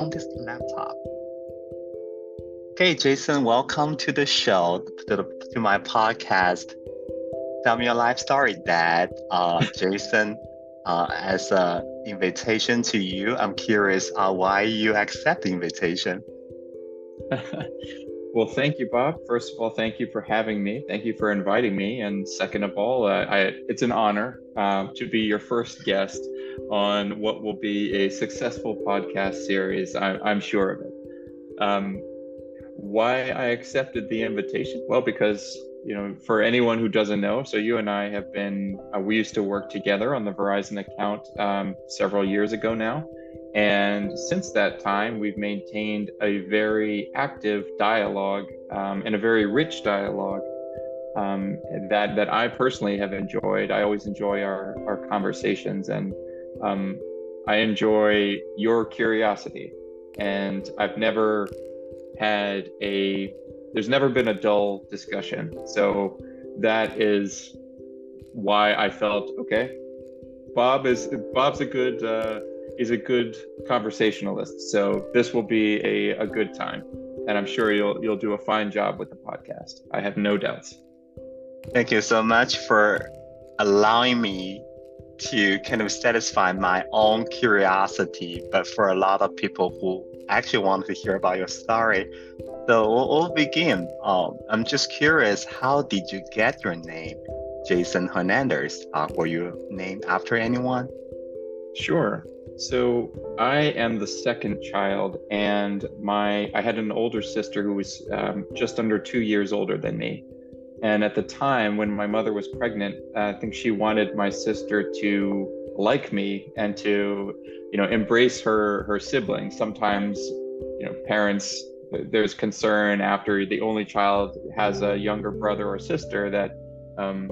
On this laptop. Okay, Jason, welcome to the show, to, the, to my podcast. Tell me your life story, Dad. Uh, Jason, uh, as an invitation to you, I'm curious uh, why you accept the invitation. well, thank you, Bob. First of all, thank you for having me. Thank you for inviting me. And second of all, uh, I, it's an honor uh, to be your first guest on what will be a successful podcast series. I, am sure of it. Um, why I accepted the invitation? Well, because you know, for anyone who doesn't know, so you and I have been, uh, we used to work together on the Verizon account um, several years ago now. And since that time, we've maintained a very active dialogue um, and a very rich dialogue um, that, that I personally have enjoyed. I always enjoy our, our conversations and um, I enjoy your curiosity. And I've never had a there's never been a dull discussion so that is why i felt okay bob is bob's a good uh, is a good conversationalist so this will be a, a good time and i'm sure you'll you'll do a fine job with the podcast i have no doubts thank you so much for allowing me to kind of satisfy my own curiosity but for a lot of people who actually want to hear about your story. So we'll, we'll begin. Um, I'm just curious, how did you get your name, Jason Hernandez? Uh, were you named after anyone? Sure. So I am the second child, and my I had an older sister who was um, just under two years older than me. And at the time when my mother was pregnant, uh, I think she wanted my sister to like me and to you know embrace her her siblings sometimes you know parents there's concern after the only child has a younger brother or sister that um,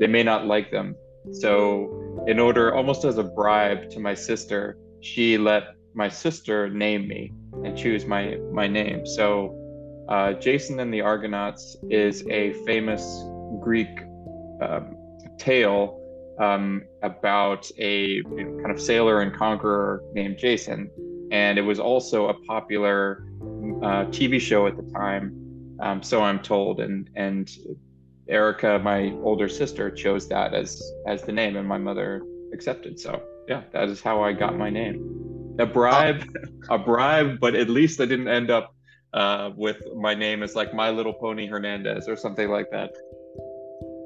they may not like them so in order almost as a bribe to my sister she let my sister name me and choose my my name so uh, jason and the argonauts is a famous greek um, tale um, about a you know, kind of sailor and conqueror named Jason. And it was also a popular uh, TV show at the time, um, so I'm told. And and Erica, my older sister, chose that as as the name, and my mother accepted. So yeah, that is how I got my name. A bribe, a bribe, but at least I didn't end up uh, with my name as like My Little Pony Hernandez or something like that.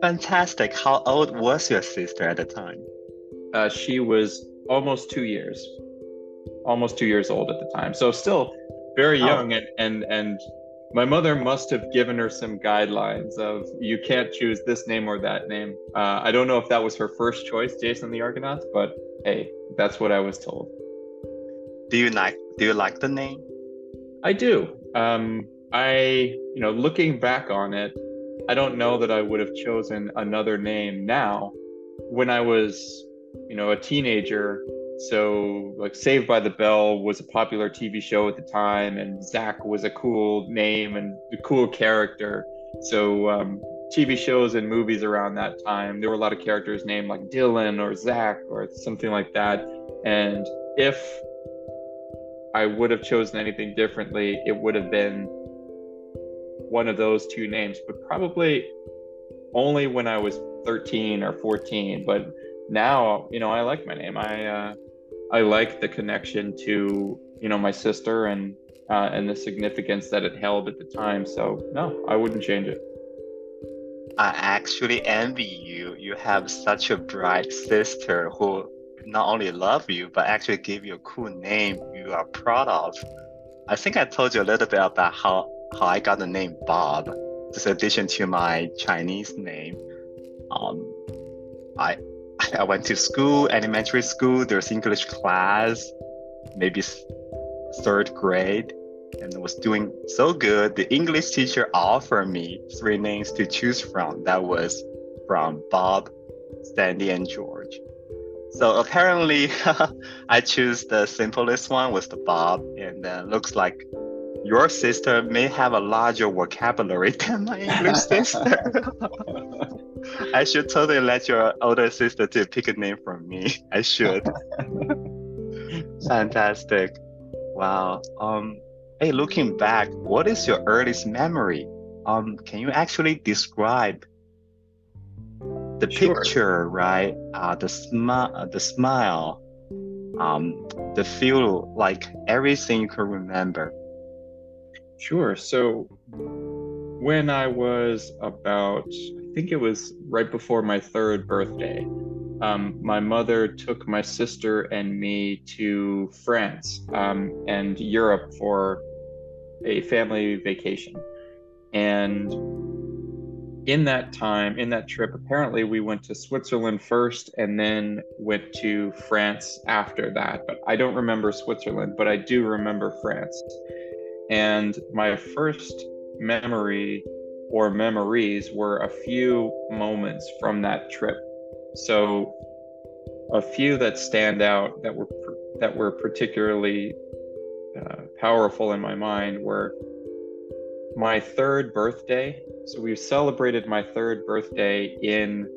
Fantastic. How old was your sister at the time? Uh, she was almost two years, almost two years old at the time. So still very young, oh. and and and my mother must have given her some guidelines of you can't choose this name or that name. Uh, I don't know if that was her first choice, Jason the Argonaut, but hey, that's what I was told. Do you like Do you like the name? I do. Um, I you know looking back on it, I don't know that I would have chosen another name now. When I was, you know, a teenager, so like Saved by the Bell was a popular TV show at the time, and Zach was a cool name and a cool character. So um, TV shows and movies around that time, there were a lot of characters named like Dylan or Zach or something like that. And if I would have chosen anything differently, it would have been one of those two names, but probably only when I was 13 or 14. But now, you know, I like my name. I uh, I like the connection to you know my sister and uh, and the significance that it held at the time. So no, I wouldn't change it. I actually envy you. You have such a bright sister who not only love you but actually give you a cool name you are proud of. I think I told you a little bit about how how I got the name Bob. This addition to my Chinese name. Um, I I went to school, elementary school. There's English class, maybe third grade, and was doing so good. The English teacher offered me three names to choose from. That was from Bob, Sandy, and George. So apparently, I choose the simplest one was the Bob, and uh, looks like your sister may have a larger vocabulary than my English sister. I should totally let your older sister to pick a name from me. I should. Fantastic. Wow. Um, hey, looking back, what is your earliest memory? Um, can you actually describe the sure. picture, right? Uh, the smile, uh, the smile, um, the feel, like everything you can remember. Sure. So when I was about, think it was right before my third birthday, um, my mother took my sister and me to France um, and Europe for a family vacation. And in that time, in that trip, apparently we went to Switzerland first and then went to France after that. But I don't remember Switzerland, but I do remember France. And my first memory or memories were a few moments from that trip. So a few that stand out that were that were particularly uh, powerful in my mind were my third birthday. So we celebrated my third birthday in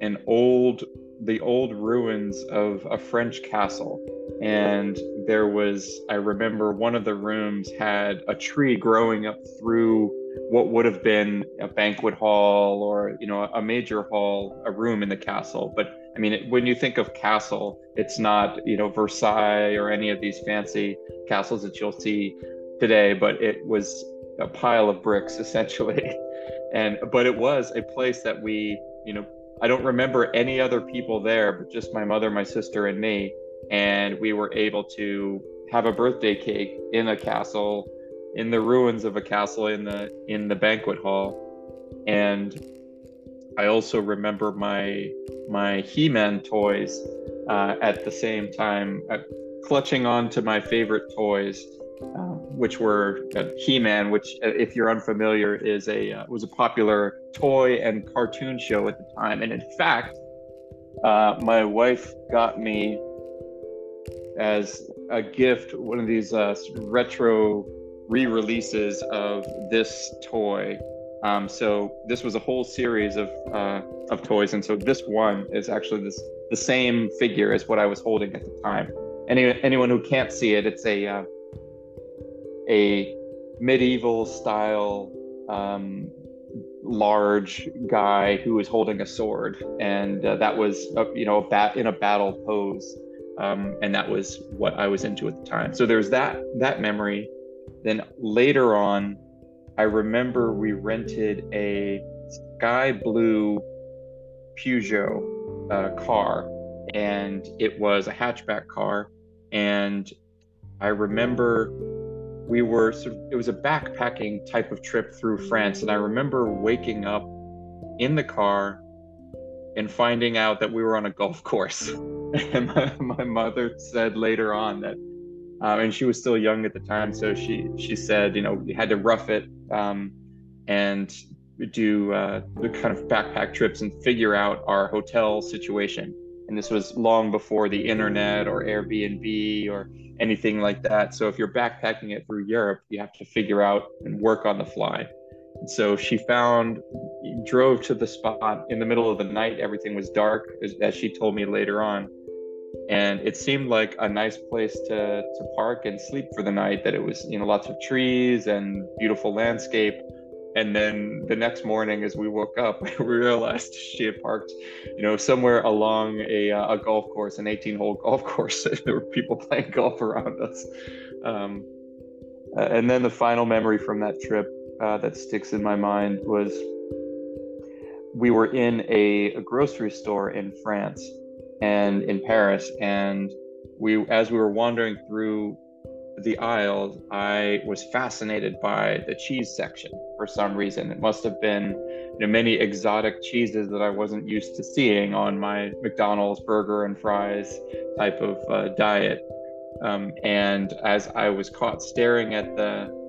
an old the old ruins of a French castle. And there was, I remember one of the rooms had a tree growing up through what would have been a banquet hall or, you know, a major hall, a room in the castle. But I mean, it, when you think of castle, it's not, you know, Versailles or any of these fancy castles that you'll see today, but it was a pile of bricks essentially. and, but it was a place that we, you know, I don't remember any other people there, but just my mother, my sister, and me. And we were able to have a birthday cake in a castle, in the ruins of a castle in the in the banquet hall. And I also remember my my He-Man toys uh, at the same time, uh, clutching on to my favorite toys um, which were uh, He-Man, which, uh, if you're unfamiliar, is a uh, was a popular toy and cartoon show at the time. And in fact, uh, my wife got me as a gift one of these uh, retro re-releases of this toy. Um, so this was a whole series of uh, of toys, and so this one is actually this the same figure as what I was holding at the time. Any anyone who can't see it, it's a a medieval style um, large guy who is holding a sword, and uh, that was a, you know a bat in a battle pose, um, and that was what I was into at the time. So there's that that memory. Then later on, I remember we rented a sky blue Peugeot uh, car, and it was a hatchback car, and I remember we were sort of, it was a backpacking type of trip through France. And I remember waking up in the car and finding out that we were on a golf course. and my, my mother said later on that, uh, and she was still young at the time. So she, she said, you know, we had to rough it um, and do uh, the kind of backpack trips and figure out our hotel situation. And this was long before the internet or Airbnb or anything like that. So if you're backpacking it through Europe, you have to figure out and work on the fly. So she found, drove to the spot in the middle of the night. Everything was dark, as, as she told me later on. And it seemed like a nice place to, to park and sleep for the night, that it was, you know, lots of trees and beautiful landscape. And then the next morning, as we woke up, we realized she had parked, you know, somewhere along a, uh, a golf course, an 18 hole golf course. there were people playing golf around us. Um, and then the final memory from that trip uh, that sticks in my mind was we were in a, a grocery store in France and in Paris. And we, as we were wandering through the aisles, I was fascinated by the cheese section for some reason. It must have been you know, many exotic cheeses that I wasn't used to seeing on my McDonald's burger and fries type of uh, diet. Um, and as I was caught staring at the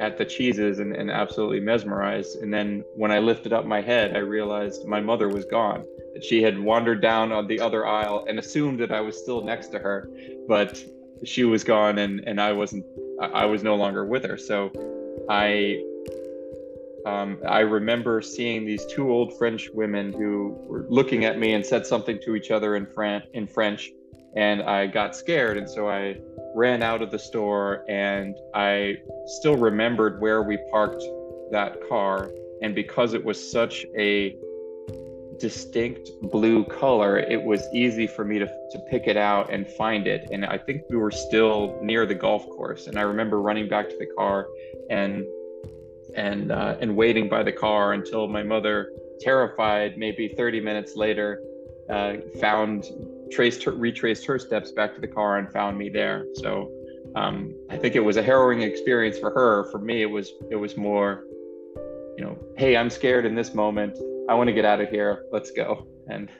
at the cheeses and, and absolutely mesmerized, and then when I lifted up my head, I realized my mother was gone. She had wandered down on the other aisle and assumed that I was still next to her, but she was gone and and I wasn't I was no longer with her. So I Um, I remember seeing these two old French women who were looking at me and said something to each other in, Fran- in French, and I got scared, and so I ran out of the store, and I still remembered where we parked that car, and because it was such a distinct blue color, it was easy for me to, to pick it out and find it. And I think we were still near the golf course. And I remember running back to the car and and uh, and waiting by the car until my mother, terrified, maybe 30 minutes later, uh, found traced her, retraced her steps back to the car and found me there. So um, I think it was a harrowing experience for her. For me, it was it was more, you know, hey, I'm scared in this moment. I want to get out of here. Let's go. And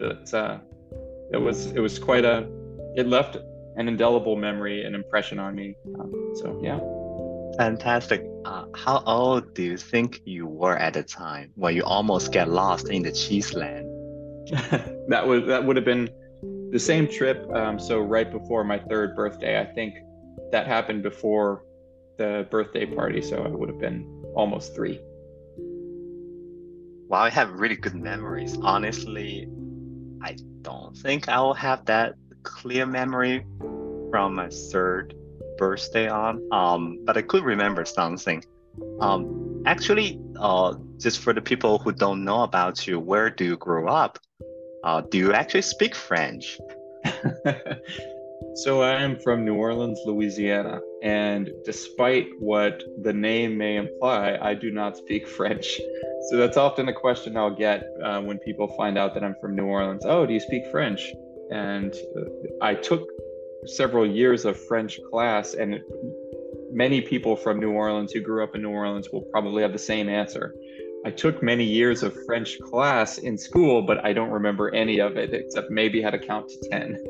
it's uh, it was it was quite a it left an indelible memory and impression on me. Um, so yeah. Fantastic. Uh, how old do you think you were at the time when you almost get lost in the cheese land? that was that would have been the same trip. Um, so right before my third birthday, I think that happened before the birthday party. So I would have been almost three. Well, I have really good memories. Honestly, I don't think I will have that clear memory from my third birthday on. Um, but I could remember something. Um, actually, uh, just for the people who don't know about you, where do you grow up? Uh, do you actually speak French? so I am from New Orleans, Louisiana, and despite what the name may imply, I do not speak French. So that's often a question I'll get uh, when people find out that I'm from New Orleans. Oh, do you speak French? And uh, I took several years of French class, and many people from New Orleans who grew up in New Orleans will probably have the same answer. I took many years of French class in school, but I don't remember any of it except maybe how to count to 10,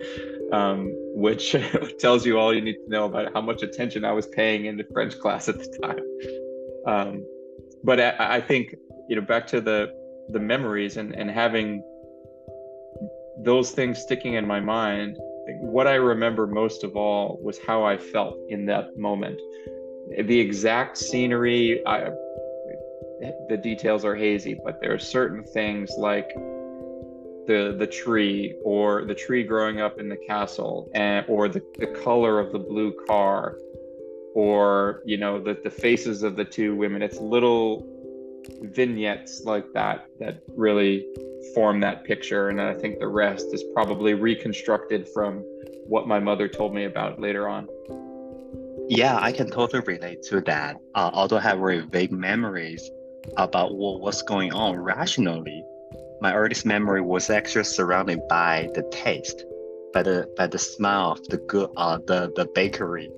um, which tells you all you need to know about how much attention I was paying into French class at the time. Um, but I, I, think, you know, back to the, the memories and, and having those things sticking in my mind, what I remember most of all was how I felt in that moment. The exact scenery, I, the details are hazy, but there are certain things like the the tree or the tree growing up in the castle and or the, the color of the blue car or you know the, the faces of the two women. It's little vignettes like that that really form that picture. And i think the rest is probably reconstructed from what my mother told me about later on. Yeah i can totally relate to that. Uh, although i have very vague memories about what was going on rationally, my earliest memory was actually surrounded by the taste, by the by the smell of the good uh the the bakery.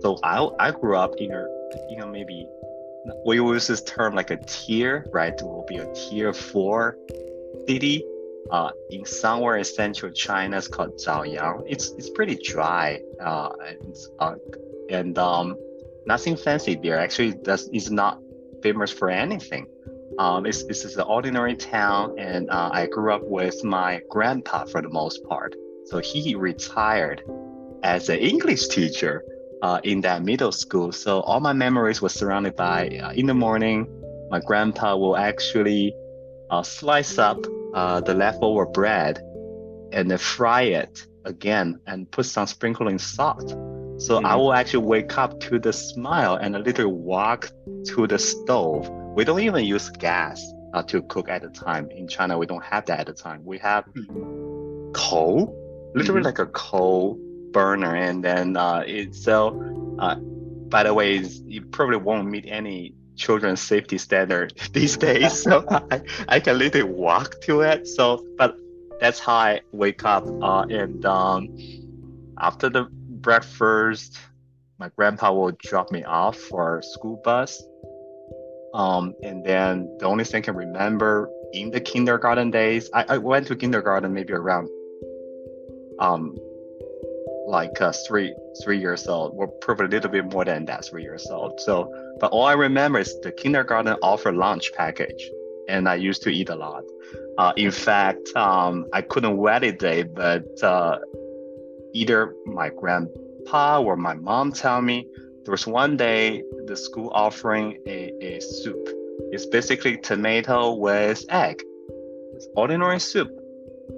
So I I grew up in a you know maybe we use this term like a tier, right? It will be a tier four city. Uh, in somewhere in central China, it's called Zhaoyang. It's it's pretty dry. Uh, and, uh, and um, nothing fancy there. Actually, does is not famous for anything. Um, it's, this is an ordinary town, and uh, I grew up with my grandpa for the most part. So he retired as an English teacher uh, in that middle school. So all my memories were surrounded by uh, in the morning, my grandpa will actually uh, slice up uh, the leftover bread and then fry it again and put some sprinkling salt. So mm-hmm. I will actually wake up to the smell and literally walk to the stove. We don't even use gas uh, to cook at the time. In China, we don't have that at the time. We have mm-hmm. coal, literally mm-hmm. like a coal burner. And then uh, it, so, uh, by the way, you probably won't meet any children's safety standard these days. So I, I can literally walk to it. So, but that's how I wake up. Uh, and um, after the breakfast. My grandpa will drop me off for school bus. Um, and then the only thing I can remember in the kindergarten days, I, I went to kindergarten maybe around um, like uh, three three years old, or probably a little bit more than that, three years old. So, but all I remember is the kindergarten offered lunch package, and I used to eat a lot. Uh, in fact, um, I couldn't validate, but uh, either my grandpa or my mom tell me there was one day the school offering a, a soup It's basically tomato with egg. It's ordinary soup.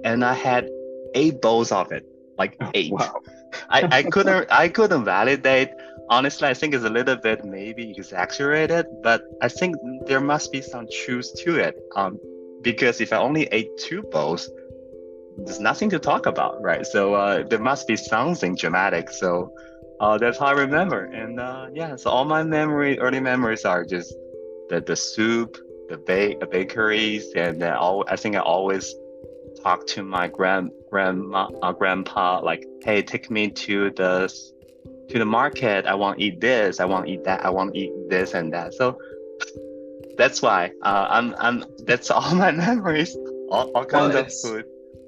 And I had eight bowls of it, like oh, eight. Wow. I, I couldn't I couldn't validate. Honestly, I think it's a little bit maybe exaggerated, but I think there must be some truth to it. Um, because if I only ate two bowls, there's nothing to talk about, right? So uh, there must be something dramatic. So uh, that's how I remember. And uh, yeah, so all my memory, early memories are just the the soup, the the bakeries, and then all. I think I always talk to my grand grandma, uh, grandpa, like, hey, take me to the to the market. I want to eat this. I want to eat that. I want to eat this and that. So that's why uh, I'm I'm. That's all my memories. All, all kinds well, of food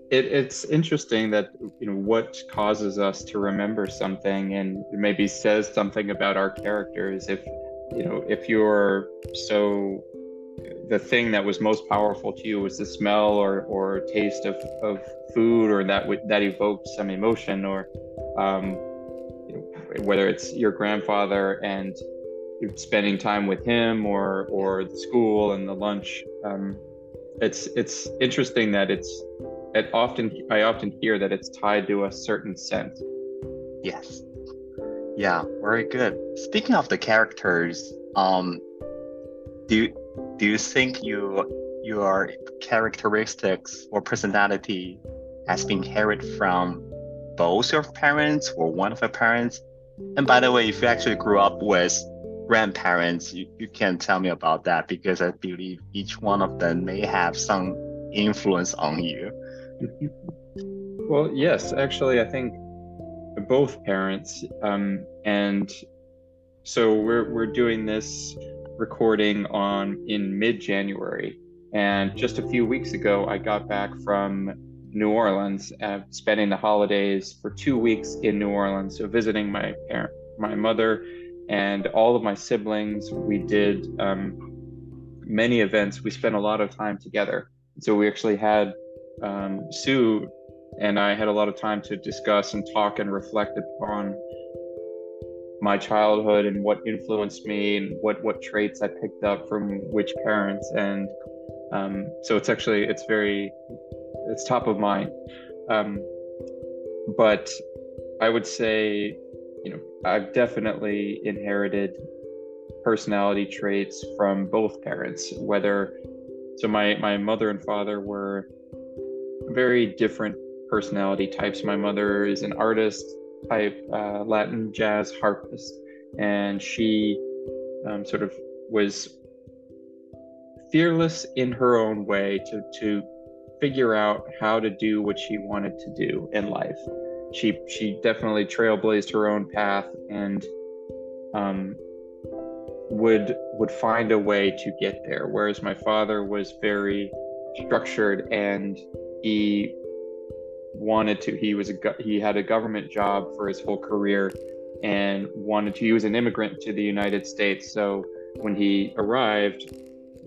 it, it's interesting that you know what causes us to remember something and maybe says something about our characters. If you know if you're so the thing that was most powerful to you was the smell or or taste of, of food or that w- that evoked some emotion or um, you know, whether it's your grandfather and spending time with him or or the school and the lunch um, it's it's interesting that it's it often I often hear that it's tied to a certain scent. Yes. Yeah, very good. Speaking of the characters, um, do you, do you think you your characteristics or personality has been inherited from both your parents or one of your parents? And by the way, if you actually grew up with grandparents, you, you can tell me about that because I believe each one of them may have some influence on you well, yes, actually, I think both parents, um, and so we're we're doing this recording on in mid January, and just a few weeks ago, I got back from New Orleans, uh, spending the holidays for two weeks in New Orleans, so visiting my parent, my mother, and all of my siblings. We did um, many events. We spent a lot of time together. So we actually had um, Sue and I had a lot of time to discuss and talk and reflect upon my childhood and what influenced me and what what traits I picked up from which parents. And um, so it's actually it's very it's top of mind. Um, but I would say you know I've definitely inherited personality traits from both parents whether so my my mother and father were very different personality types. My mother is an artist type, uh, Latin jazz harpist, and she um, sort of was fearless in her own way to to figure out how to do what she wanted to do in life. She she definitely trailblazed her own path and um, would would find a way to get there. Whereas my father was very structured and he wanted to he was a he had a government job for his whole career and wanted to he was an immigrant to the united states. So when he arrived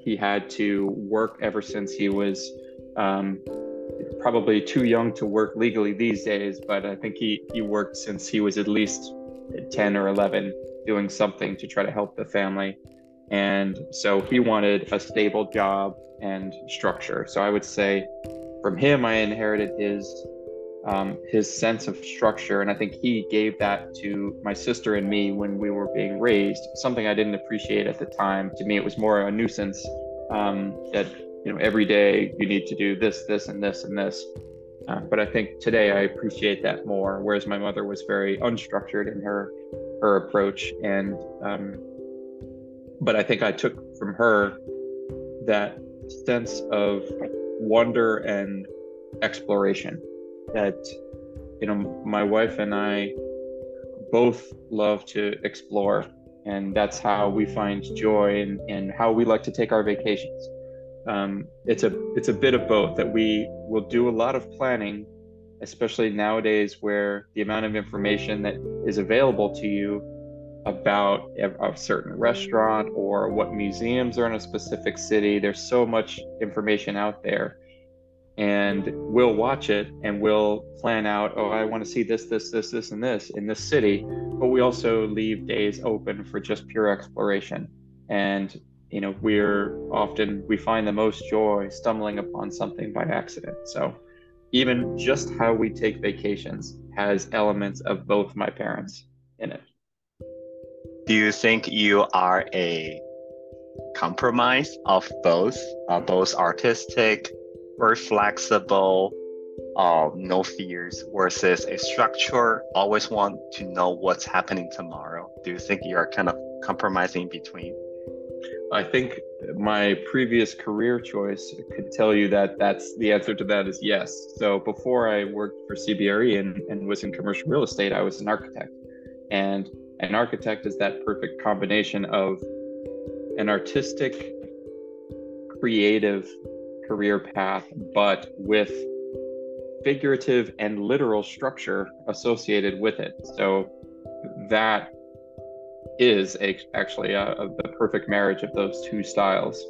he had to work ever since he was um, probably too young to work legally these days but i think he he worked since he was at least 10 or 11 doing something to try to help the family. And so he wanted a stable job and structure. So i would say from him, I inherited his um, his sense of structure, and I think he gave that to my sister and me when we were being raised. Something I didn't appreciate at the time. To me, it was more a nuisance um, that you know every day you need to do this, this, and this, and this. Uh, but I think today I appreciate that more. Whereas my mother was very unstructured in her her approach, and um, but I think I took from her that sense of wonder and exploration that you know my wife and I both love to explore and that's how we find joy and, and how we like to take our vacations. Um, it's a it's a bit of both that we will do a lot of planning especially nowadays where the amount of information that is available to you about a, certain restaurant or what museums are in a specific city. There's so much information out there. And we'll watch it and we'll plan out, oh, I want to see this, this, this, this, and this in this city. But we also leave days open for just pure exploration. And you know we're often we find the most joy stumbling upon something by accident so even just how we take vacations has elements of both my parents in it do you think you are a compromise of both uh, both artistic very flexible um, no fears versus a structure always want to know what's happening tomorrow do you think you're kind of compromising between I think my previous career choice could tell you that that's the answer to that is yes. So before I worked for CBRE and, and was in commercial real estate, I was an architect. And an architect is that perfect combination of an artistic, creative career path, but with figurative and literal structure associated with it. So that is a, actually a, a, the perfect marriage of those two styles.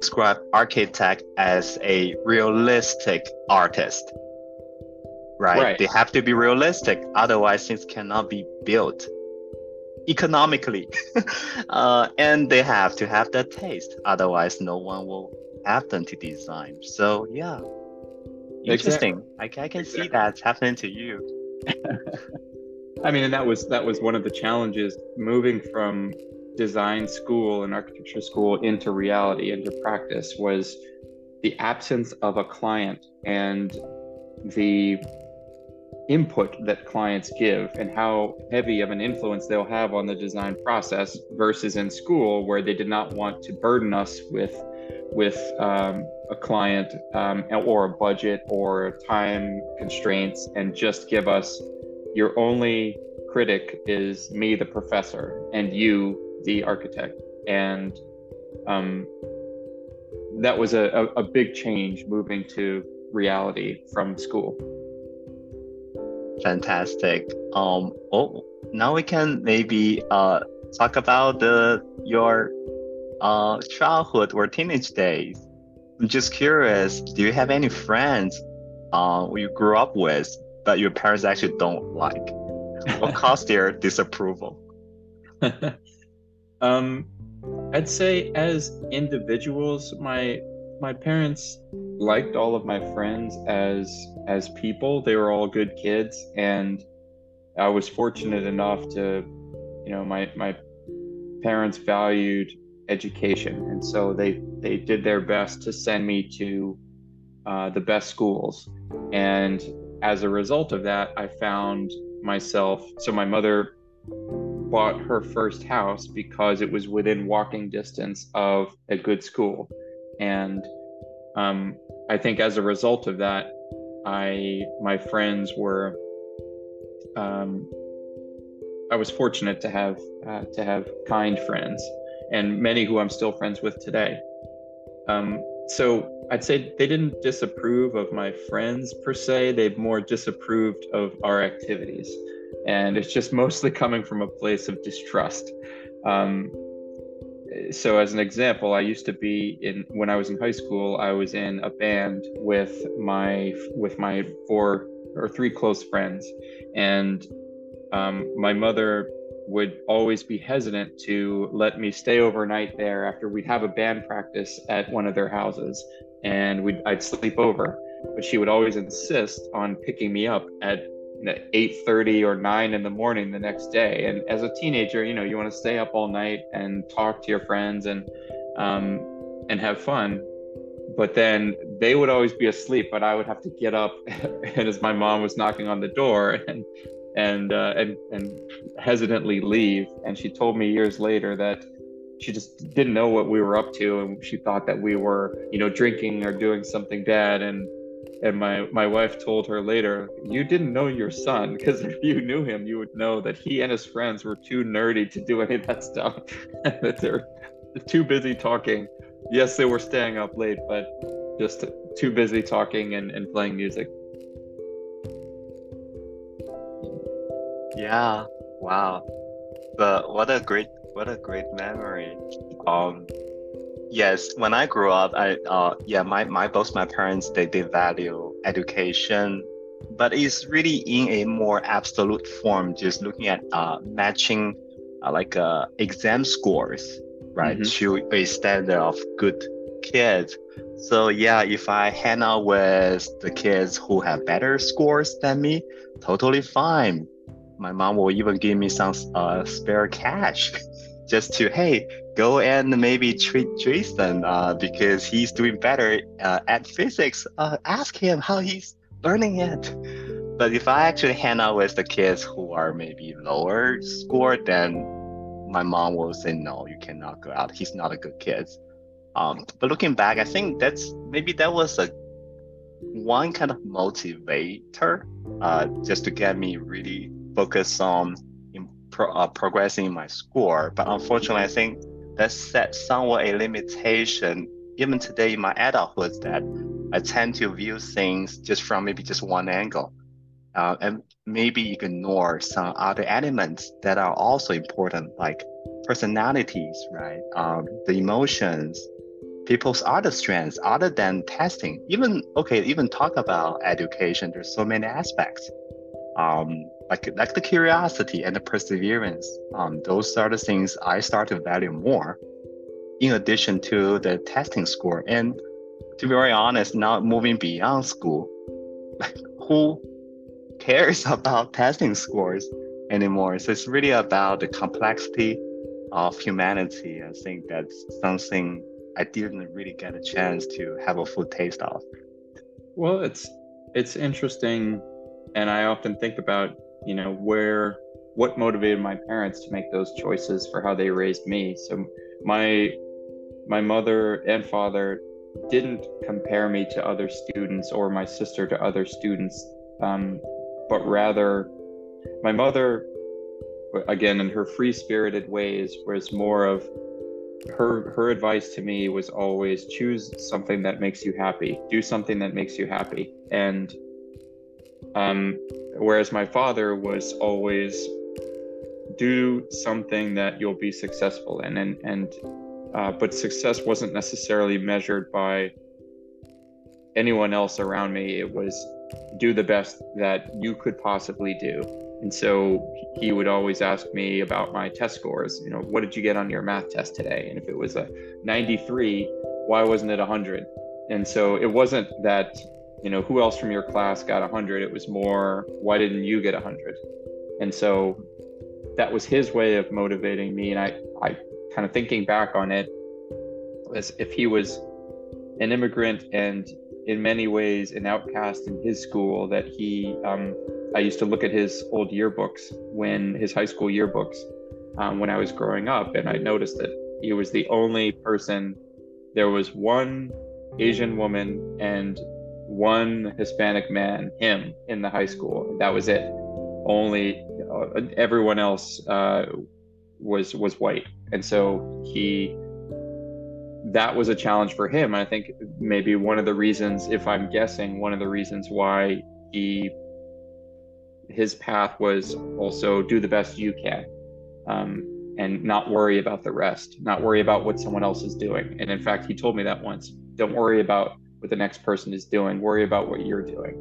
Describe architect as a realistic artist, right? right? They have to be realistic, otherwise things cannot be built economically, uh, and they have to have that taste, otherwise no one will have them to design. So yeah, interesting. Exactly. I, I can exactly. see that happening to you. I mean, and that was that was one of the challenges moving from design school and architecture school into reality, into practice, was the absence of a client and the input that clients give and how heavy of an influence they'll have on the design process versus in school where they did not want to burden us with with um, a client um, or a budget or time constraints and just give us your only critic is me, the professor, and you, the architect. And um, that was a, a, a big change moving to reality from school. Fantastic. Um, oh, now we can maybe uh, talk about the your uh, childhood or teenage days. I'm just curious, do you have any friends uh, you grew up with that your parents actually don't like? What caused their disapproval? um, I'd say as individuals, my my parents liked all of my friends as as people. They were all good kids, and I was fortunate enough to, you know, my my parents valued education, and so they they did their best to send me to uh, the best schools. And as a result of that, I found myself. So my mother bought her first house because it was within walking distance of a good school, and um, I think as a result of that, I my friends were. Um, I was fortunate to have uh, to have kind friends, and many who I'm still friends with today. Um, so I'd say they didn't disapprove of my friends per se. They've more disapproved of our activities. And it's just mostly coming from a place of distrust. Um, so as an example, I used to be in when I was in high school, I was in a band with my with my four or three close friends. And um, my mother would always be hesitant to let me stay overnight there after we'd have a band practice at one of their houses and we'd I'd sleep over. But she would always insist on picking me up at 8:30 or 9 in the morning the next day. And as a teenager, you know, you want to stay up all night and talk to your friends and um, and have fun. But then they would always be asleep, but I would have to get up, and as my mom was knocking on the door and and uh, and and hesitantly leave. And she told me years later that she just didn't know what we were up to and she thought that we were you know drinking or doing something bad and and my my wife told her later you didn't know your son. Because if you knew him you would know that he and his friends were too nerdy to do any of that stuff. And that they're too busy talking. Yes they were staying up late but just too busy talking and, and playing music. Yeah. Wow. But what a great what a great memory. Um, yes, when I grew up, I uh, yeah, my, my both my parents they, they value education, but it's really in a more absolute form, just looking at uh, matching uh, like uh, exam scores, right, Mhm. to a standard of good kids. So yeah, if I hang out with the kids who have better scores than me, totally fine. My mom will even give me some uh, spare cash just to hey go and maybe treat Jason uh, because he's doing better uh, at physics. Uh, ask him how he's learning it. But if I actually hang out with the kids who are maybe lower score, then my mom will say no, you cannot go out. He's not a good kid. Um, but looking back, I think that's maybe that was a one kind of motivator uh, just to get me really focused on pro, uh, progressing my score. But unfortunately, I think that set somewhat a limitation even today in my adulthood that I tend to view things just from maybe just one angle. Uh, and maybe ignore some other elements that are also important, like personalities, right? Um, the emotions, people's other strengths other than testing even okay even talk about education there's so many aspects um, like like the curiosity and the perseverance. Um, those are the things i start to value more in addition to the testing score. And to be very honest now moving beyond school like who cares about testing scores anymore? So it's really about the complexity of humanity. I think that's something I didn't really get a chance to have a full taste of. Well, it's it's interesting, and I often think about you know where what motivated my parents to make those choices for how they raised me. So my my mother and father didn't compare me to other students or my sister to other students, um, but rather my mother, again in her free spirited ways, was more of her her advice to me was always choose something that makes you happy do something that makes you happy and um whereas my father was always do something that you'll be successful in and and uh, but success wasn't necessarily measured by anyone else around me it was do the best that you could possibly do and so he would always ask me about my test scores. You know, what did you get on your math test today? And if it was a 93, why wasn't it 100? And so it wasn't that, you know, who else from your class got 100? It was more, why didn't you get 100? And so that was his way of motivating me. And I, I kind of thinking back on it, as if he was an immigrant and in many ways an outcast in his school, that he, um, I used to look at his old yearbooks when his high school yearbooks um, when I was growing up, and I noticed that he was the only person. There was one Asian woman and one Hispanic man, him in the high school. That was it. Only uh, everyone else uh, was was white, and so he that was a challenge for him. I think maybe one of the reasons, if I'm guessing, one of the reasons why he his path was also do the best you can um, and not worry about the rest, not worry about what someone else is doing. And in fact, he told me that once don't worry about what the next person is doing, worry about what you're doing.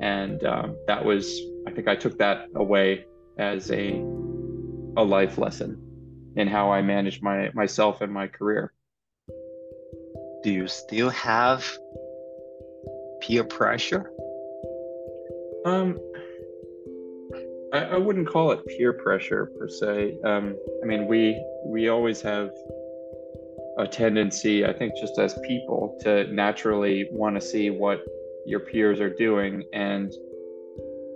And um, that was, I think I took that away as a, a life lesson in how I manage my myself and my career. Do you still have peer pressure? Um, I, I wouldn't call it peer pressure per se. Um, I mean, we we always have a tendency, I think, just as people, to naturally want to see what your peers are doing, and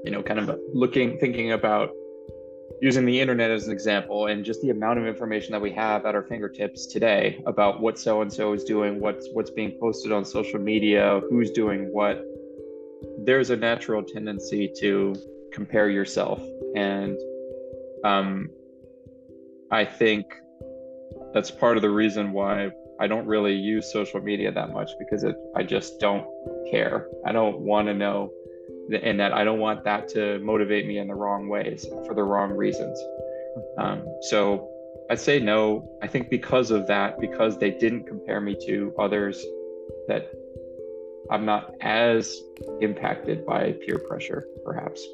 you know, kind of looking, thinking about using the internet as an example, and just the amount of information that we have at our fingertips today about what so and so is doing, what's what's being posted on social media, who's doing what. There's a natural tendency to compare yourself. And um, I think that's part of the reason why I don't really use social media that much because it, I just don't care. I don't want to know, and that I don't want that to motivate me in the wrong ways for the wrong reasons. Um, so I'd say no. I think because of that, because they didn't compare me to others, that I'm not as impacted by peer pressure, perhaps.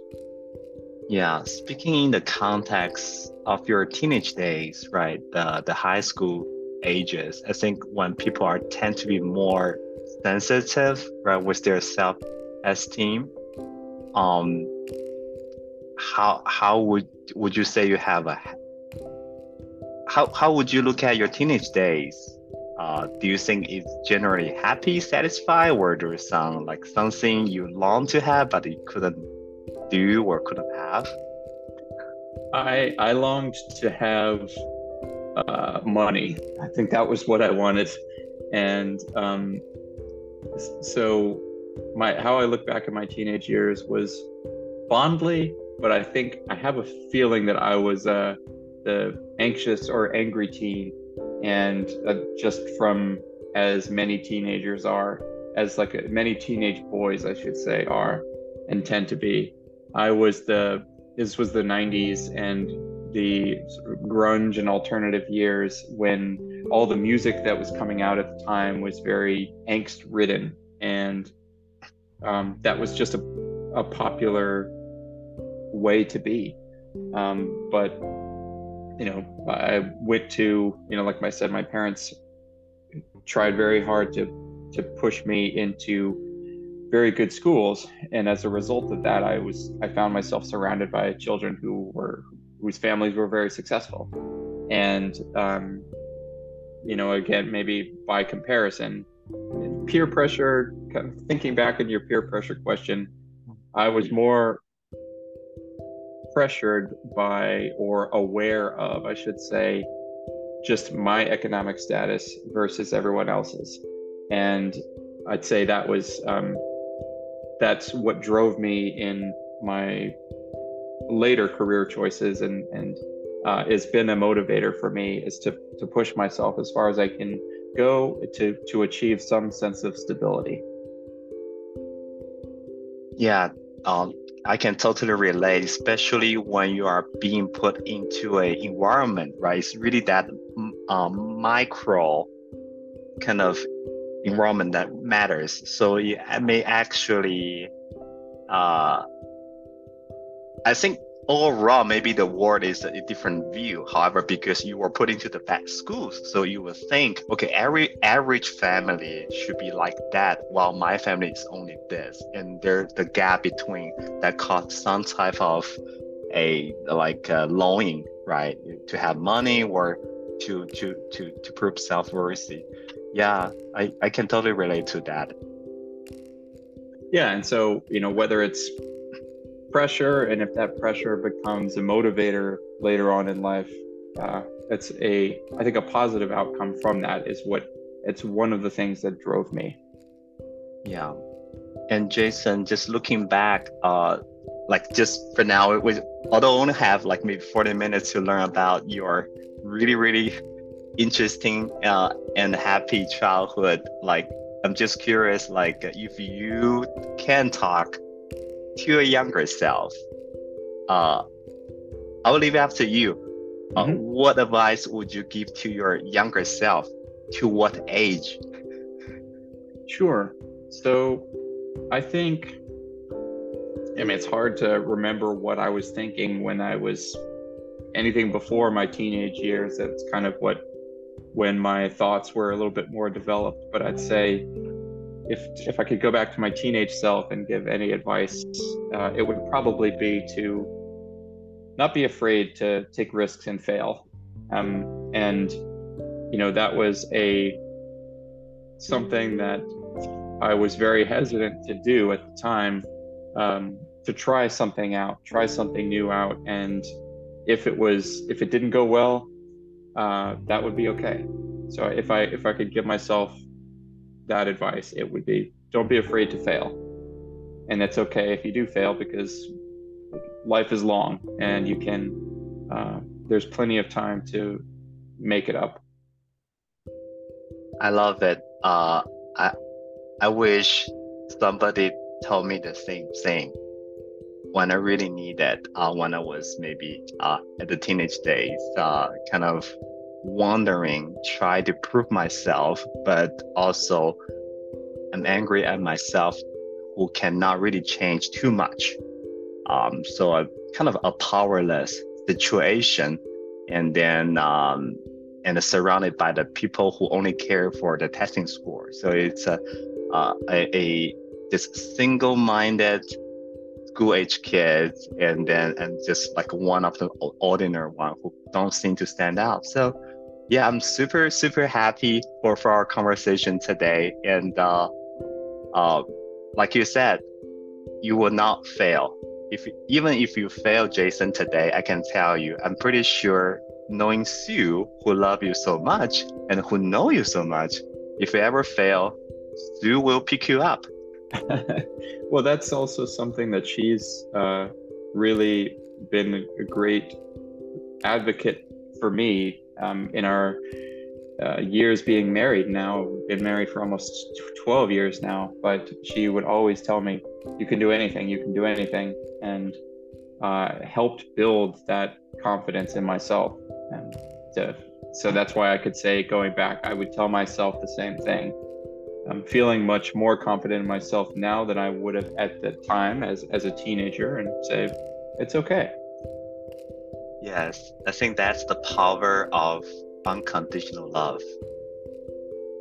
Yeah, speaking in the context of your teenage days, right? The the high school ages, I think when people are tend to be more sensitive, right, with their self esteem, um, how how would would you say you have a how how would you look at your teenage days? Uh, do you think it's generally happy, satisfied, or there is some like something you long to have but you couldn't do or couldn't have? I I longed to have uh, money. I think that was what I wanted, and um, so my how I look back at my teenage years was fondly, but I think I have a feeling that I was uh, the anxious or angry teen, and uh, just from as many teenagers are, as like many teenage boys, I should say, are and tend to be. I was the this was the 90s and the grunge and alternative years when all the music that was coming out at the time was very angst ridden and um, that was just a, a popular way to be. Um, but you know i went to you know like i said my parents tried very hard to to push me into very good schools. And as a result of that i was i found myself surrounded by children who were whose families were very successful. And um, you know again maybe by comparison peer pressure thinking back in your peer pressure question i was more pressured by or aware of i should say just my economic status versus everyone else's. And i'd say that was um, that's what drove me in my later career choices and and uh, has been a motivator for me is to to push myself as far as I can go to to achieve some sense of stability. Yeah, um, I can totally relate, especially when you are being put into a environment, right? It's really that um, micro kind of environment that matters. So it may actually, uh, I think overall maybe the world is a different view. However, because you were put into the best schools, so you would think, okay, every average family should be like that, while my family is only this, and there the gap between that caused some type of a like uh, longing, right, to have money or to to to to prove self-worthy yeah I, I can totally relate to that. Yeah and so you know whether it's pressure and if that pressure becomes a motivator later on in life uh, it's a i think a positive outcome from that is what it's one of the things that drove me. Yeah. And jason just looking back uh like just for now it was although only have like maybe 40 minutes to learn about your really really interesting uh, and happy childhood. Like i'm just curious like if you can talk to your younger self uh i will leave it up to you. Uh, mm-hmm. what advice would you give to your younger self? To what age? Sure. So i think i mean it's hard to remember what i was thinking when i was anything before my teenage years. That's kind of what when my thoughts were a little bit more developed. But I'd say if if I could go back to my teenage self and give any advice, uh, it would probably be to not be afraid to take risks and fail. Um, and you know that was a something that I was very hesitant to do at the time. Um, to try something out, try something new out, and if it was if it didn't go well, uh, that would be okay. So if I if I could give myself that advice, it would be don't be afraid to fail, and it's okay if you do fail because life is long and you can. Uh, there's plenty of time to make it up. I love it. Uh, I I wish somebody told me the same thing when I really needed uh, when I was maybe uh, at the teenage days, uh, kind of wondering, try to prove myself, but also I'm angry at myself who cannot really change too much. Um, so a kind of a powerless situation, and then um, and surrounded by the people who only care for the testing score. So it's a uh, a, a this single-minded school age kids and then and just like one of the ordinary one who don't seem to stand out. So yeah i'm super super happy for for our conversation today. And uh, uh like you said you will not fail. If even if you fail jason today i can tell you i'm pretty sure knowing sue who love you so much and who know you so much if you ever fail sue will pick you up well, that's also something that she's uh, really been a great advocate for me um, in our uh, years being married now. Been married for almost 12 years now but she would always tell me you can do anything you can do anything and uh, helped build that confidence in myself. And to, so that's why i could say going back i would tell myself the same thing I'm feeling much more confident in myself now than I would have at the time as as a teenager and say it's okay. Yes, I think that's the power of unconditional love.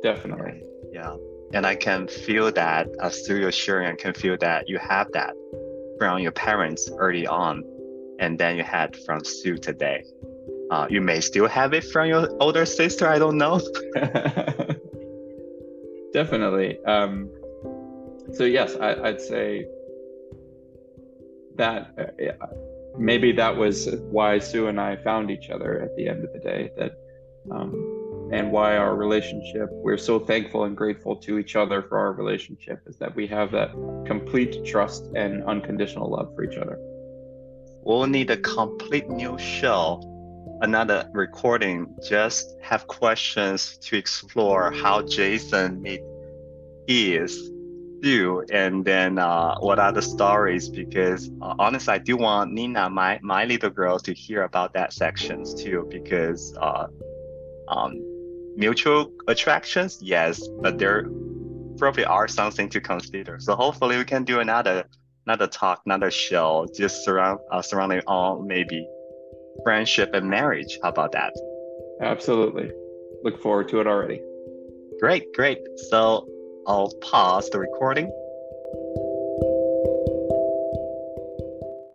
Definitely. Yeah. And I can feel that as through your sharing, I can feel that you have that from your parents early on, and then you had from Sue today. Uh, you may still have it from your older sister. I don't know. definitely. Um, so yes, I, would say that uh, maybe that was why Sue and I found each other at the end of the day. That um, and why our relationship we're so thankful and grateful to each other for our relationship is that we have that complete trust and unconditional love for each other. We'll need a complete new show another recording, just have questions to explore how Jason made his do and then uh, what are the stories because uh, honestly i do want nina my my little girl to hear about that sections too because uh, um, mutual attractions yes but there probably are something to consider. So hopefully we can do another another talk another show just surround uh, surrounding all maybe friendship and marriage. How about that? Absolutely. Look forward to it already. Great, great. So I'll pause the recording